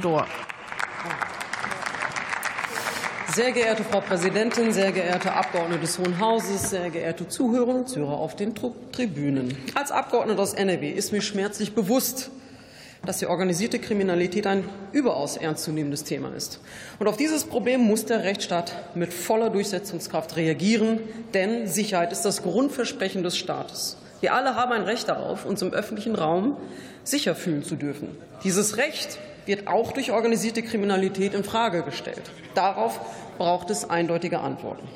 Dor. Sehr geehrte Frau Präsidentin, sehr geehrte Abgeordnete des Hohen Hauses, sehr geehrte Zuhörerinnen und Zuhörer auf den Tribünen. Als Abgeordnete aus NRW ist mir schmerzlich bewusst, dass die organisierte Kriminalität ein überaus ernstzunehmendes Thema ist. Und auf dieses Problem muss der Rechtsstaat mit voller Durchsetzungskraft reagieren, denn Sicherheit ist das Grundversprechen des Staates. Wir alle haben ein Recht darauf, uns im öffentlichen Raum sicher fühlen zu dürfen. Dieses Recht wird auch durch organisierte Kriminalität in Frage gestellt. Darauf braucht es eindeutige Antworten.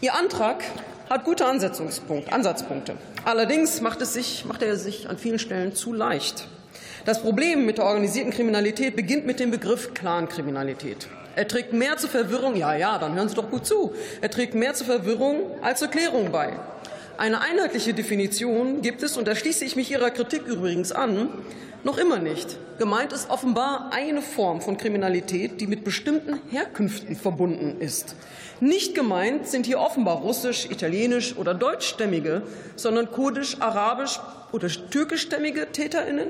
Ihr Antrag hat gute Ansatzpunkte. Allerdings macht, sich, macht er sich an vielen Stellen zu leicht. Das Problem mit der organisierten Kriminalität beginnt mit dem Begriff Clankriminalität. Er trägt mehr zur Verwirrung, ja, ja, dann hören Sie doch gut zu. Er trägt mehr zur Verwirrung als zur Klärung bei. Eine einheitliche Definition gibt es, und da schließe ich mich Ihrer Kritik übrigens an, noch immer nicht. Gemeint ist offenbar eine Form von Kriminalität, die mit bestimmten Herkünften verbunden ist. Nicht gemeint sind hier offenbar russisch, italienisch oder deutschstämmige, sondern kurdisch, arabisch oder türkischstämmige Täterinnen.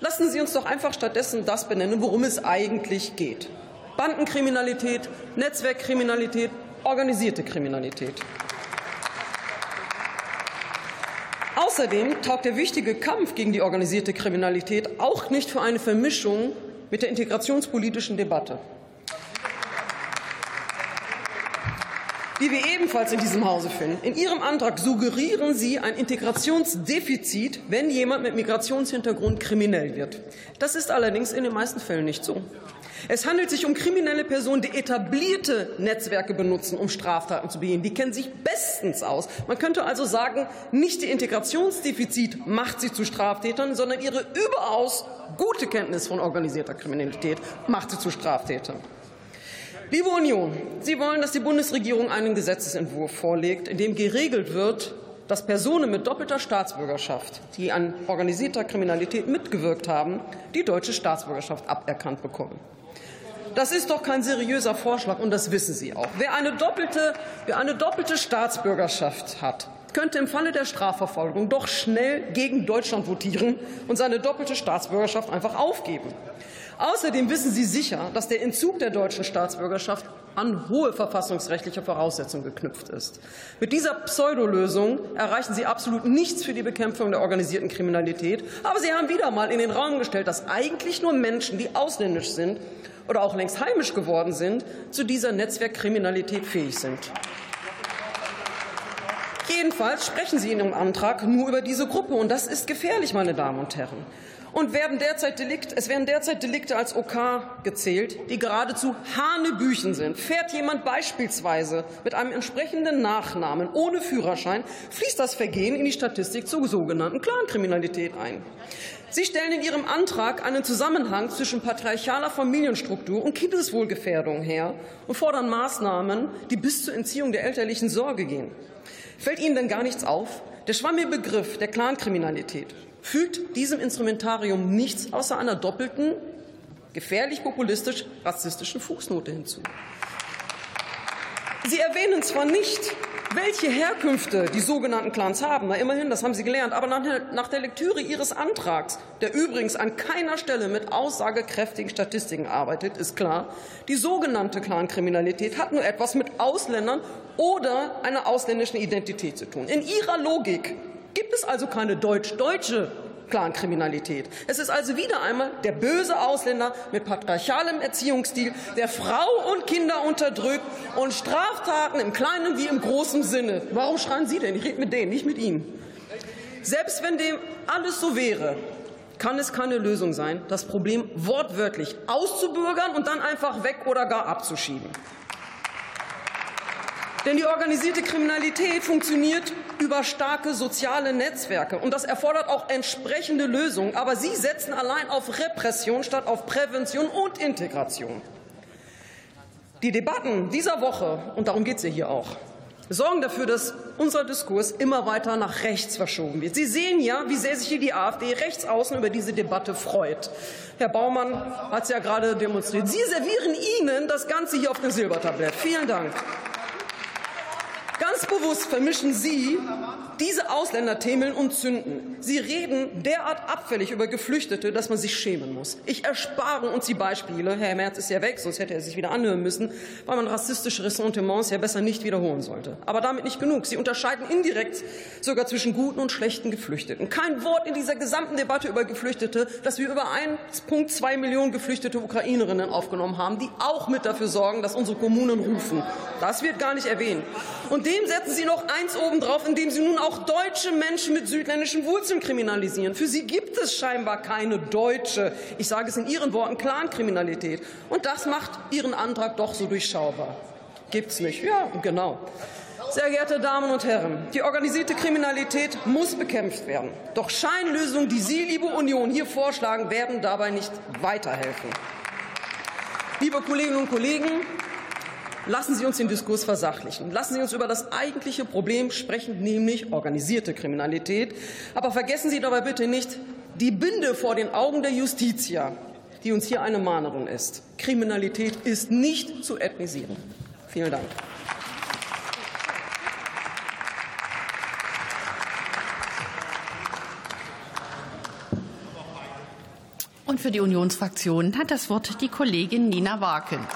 Lassen Sie uns doch einfach stattdessen das benennen, worum es eigentlich geht. Bandenkriminalität, Netzwerkkriminalität, organisierte Kriminalität. Außerdem taugt der wichtige Kampf gegen die organisierte Kriminalität auch nicht für eine Vermischung mit der integrationspolitischen Debatte. die wir ebenfalls in diesem Hause finden. In Ihrem Antrag suggerieren Sie ein Integrationsdefizit, wenn jemand mit Migrationshintergrund kriminell wird. Das ist allerdings in den meisten Fällen nicht so. Es handelt sich um kriminelle Personen, die etablierte Netzwerke benutzen, um Straftaten zu begehen. Die kennen sich bestens aus. Man könnte also sagen, nicht die Integrationsdefizit macht sie zu Straftätern, sondern ihre überaus gute Kenntnis von organisierter Kriminalität macht sie zu Straftätern. Liebe Union, Sie wollen, dass die Bundesregierung einen Gesetzentwurf vorlegt, in dem geregelt wird, dass Personen mit doppelter Staatsbürgerschaft, die an organisierter Kriminalität mitgewirkt haben, die deutsche Staatsbürgerschaft aberkannt bekommen. Das ist doch kein seriöser Vorschlag, und das wissen Sie auch. Wer eine doppelte, wer eine doppelte Staatsbürgerschaft hat, könnte im Falle der Strafverfolgung doch schnell gegen Deutschland votieren und seine doppelte Staatsbürgerschaft einfach aufgeben. Außerdem wissen Sie sicher, dass der Entzug der deutschen Staatsbürgerschaft an hohe verfassungsrechtliche Voraussetzungen geknüpft ist. Mit dieser Pseudolösung erreichen Sie absolut nichts für die Bekämpfung der organisierten Kriminalität. Aber Sie haben wieder mal in den Raum gestellt, dass eigentlich nur Menschen, die ausländisch sind oder auch längst heimisch geworden sind, zu dieser Netzwerkkriminalität fähig sind. Jedenfalls sprechen Sie in Ihrem Antrag nur über diese Gruppe, und das ist gefährlich, meine Damen und Herren. Und werden derzeit Delikt, es werden derzeit Delikte als OK gezählt, die geradezu Hanebüchen sind. Fährt jemand beispielsweise mit einem entsprechenden Nachnamen ohne Führerschein, fließt das Vergehen in die Statistik zur sogenannten Clankriminalität ein. Sie stellen in Ihrem Antrag einen Zusammenhang zwischen patriarchaler Familienstruktur und Kindeswohlgefährdung her und fordern Maßnahmen, die bis zur Entziehung der elterlichen Sorge gehen. Fällt Ihnen denn gar nichts auf? Der schwammige Begriff der Clankriminalität fügt diesem Instrumentarium nichts außer einer doppelten, gefährlich populistisch rassistischen Fußnote hinzu. Sie erwähnen zwar nicht, welche Herkünfte die sogenannten Clans haben, na immerhin, das haben Sie gelernt, aber nach der Lektüre Ihres Antrags, der übrigens an keiner Stelle mit aussagekräftigen Statistiken arbeitet, ist klar, die sogenannte Clankriminalität hat nur etwas mit Ausländern oder einer ausländischen Identität zu tun. In Ihrer Logik gibt es also keine deutsch-deutsche Clankriminalität. Es ist also wieder einmal der böse Ausländer mit patriarchalem Erziehungsstil, der Frau und Kinder unterdrückt und Straftaten im kleinen wie im großen Sinne. Warum schreien Sie denn? Ich rede mit denen, nicht mit Ihnen. Selbst wenn dem alles so wäre, kann es keine Lösung sein, das Problem wortwörtlich auszubürgern und dann einfach weg oder gar abzuschieben. Denn die organisierte Kriminalität funktioniert über starke soziale Netzwerke. Und das erfordert auch entsprechende Lösungen. Aber Sie setzen allein auf Repression statt auf Prävention und Integration. Die Debatten dieser Woche, und darum geht es ja hier auch, sorgen dafür, dass unser Diskurs immer weiter nach rechts verschoben wird. Sie sehen ja, wie sehr sich hier die AfD rechts außen über diese Debatte freut. Herr Baumann hat es ja gerade demonstriert. Sie servieren Ihnen das Ganze hier auf dem Silbertablett. Vielen Dank. Ganz bewusst vermischen Sie diese Ausländerthemen und Sünden. Sie reden derart abfällig über Geflüchtete, dass man sich schämen muss. Ich erspare uns die Beispiele. Herr Merz ist ja weg, sonst hätte er sich wieder anhören müssen, weil man rassistische Ressentiments ja besser nicht wiederholen sollte. Aber damit nicht genug. Sie unterscheiden indirekt sogar zwischen guten und schlechten Geflüchteten. Kein Wort in dieser gesamten Debatte über Geflüchtete, dass wir über 1,2 Millionen geflüchtete Ukrainerinnen aufgenommen haben, die auch mit dafür sorgen, dass unsere Kommunen rufen. Das wird gar nicht erwähnt. Und dem setzen Sie noch eins obendrauf, indem Sie nun auch deutsche Menschen mit südländischen Wurzeln kriminalisieren. Für Sie gibt es scheinbar keine deutsche, ich sage es in Ihren Worten, Clankriminalität. Und das macht Ihren Antrag doch so durchschaubar. Gibt's nicht. Ja, genau. Sehr geehrte Damen und Herren, die organisierte Kriminalität muss bekämpft werden. Doch Scheinlösungen, die Sie, liebe Union, hier vorschlagen, werden dabei nicht weiterhelfen. Liebe Kolleginnen und Kollegen, Lassen Sie uns den Diskurs versachlichen. Lassen Sie uns über das eigentliche Problem sprechen, nämlich organisierte Kriminalität. Aber vergessen Sie dabei bitte nicht die Binde vor den Augen der Justitia, die uns hier eine Mahnerin ist. Kriminalität ist nicht zu ethnisieren. Vielen Dank. Und für die Unionsfraktion hat das Wort die Kollegin Nina Waken.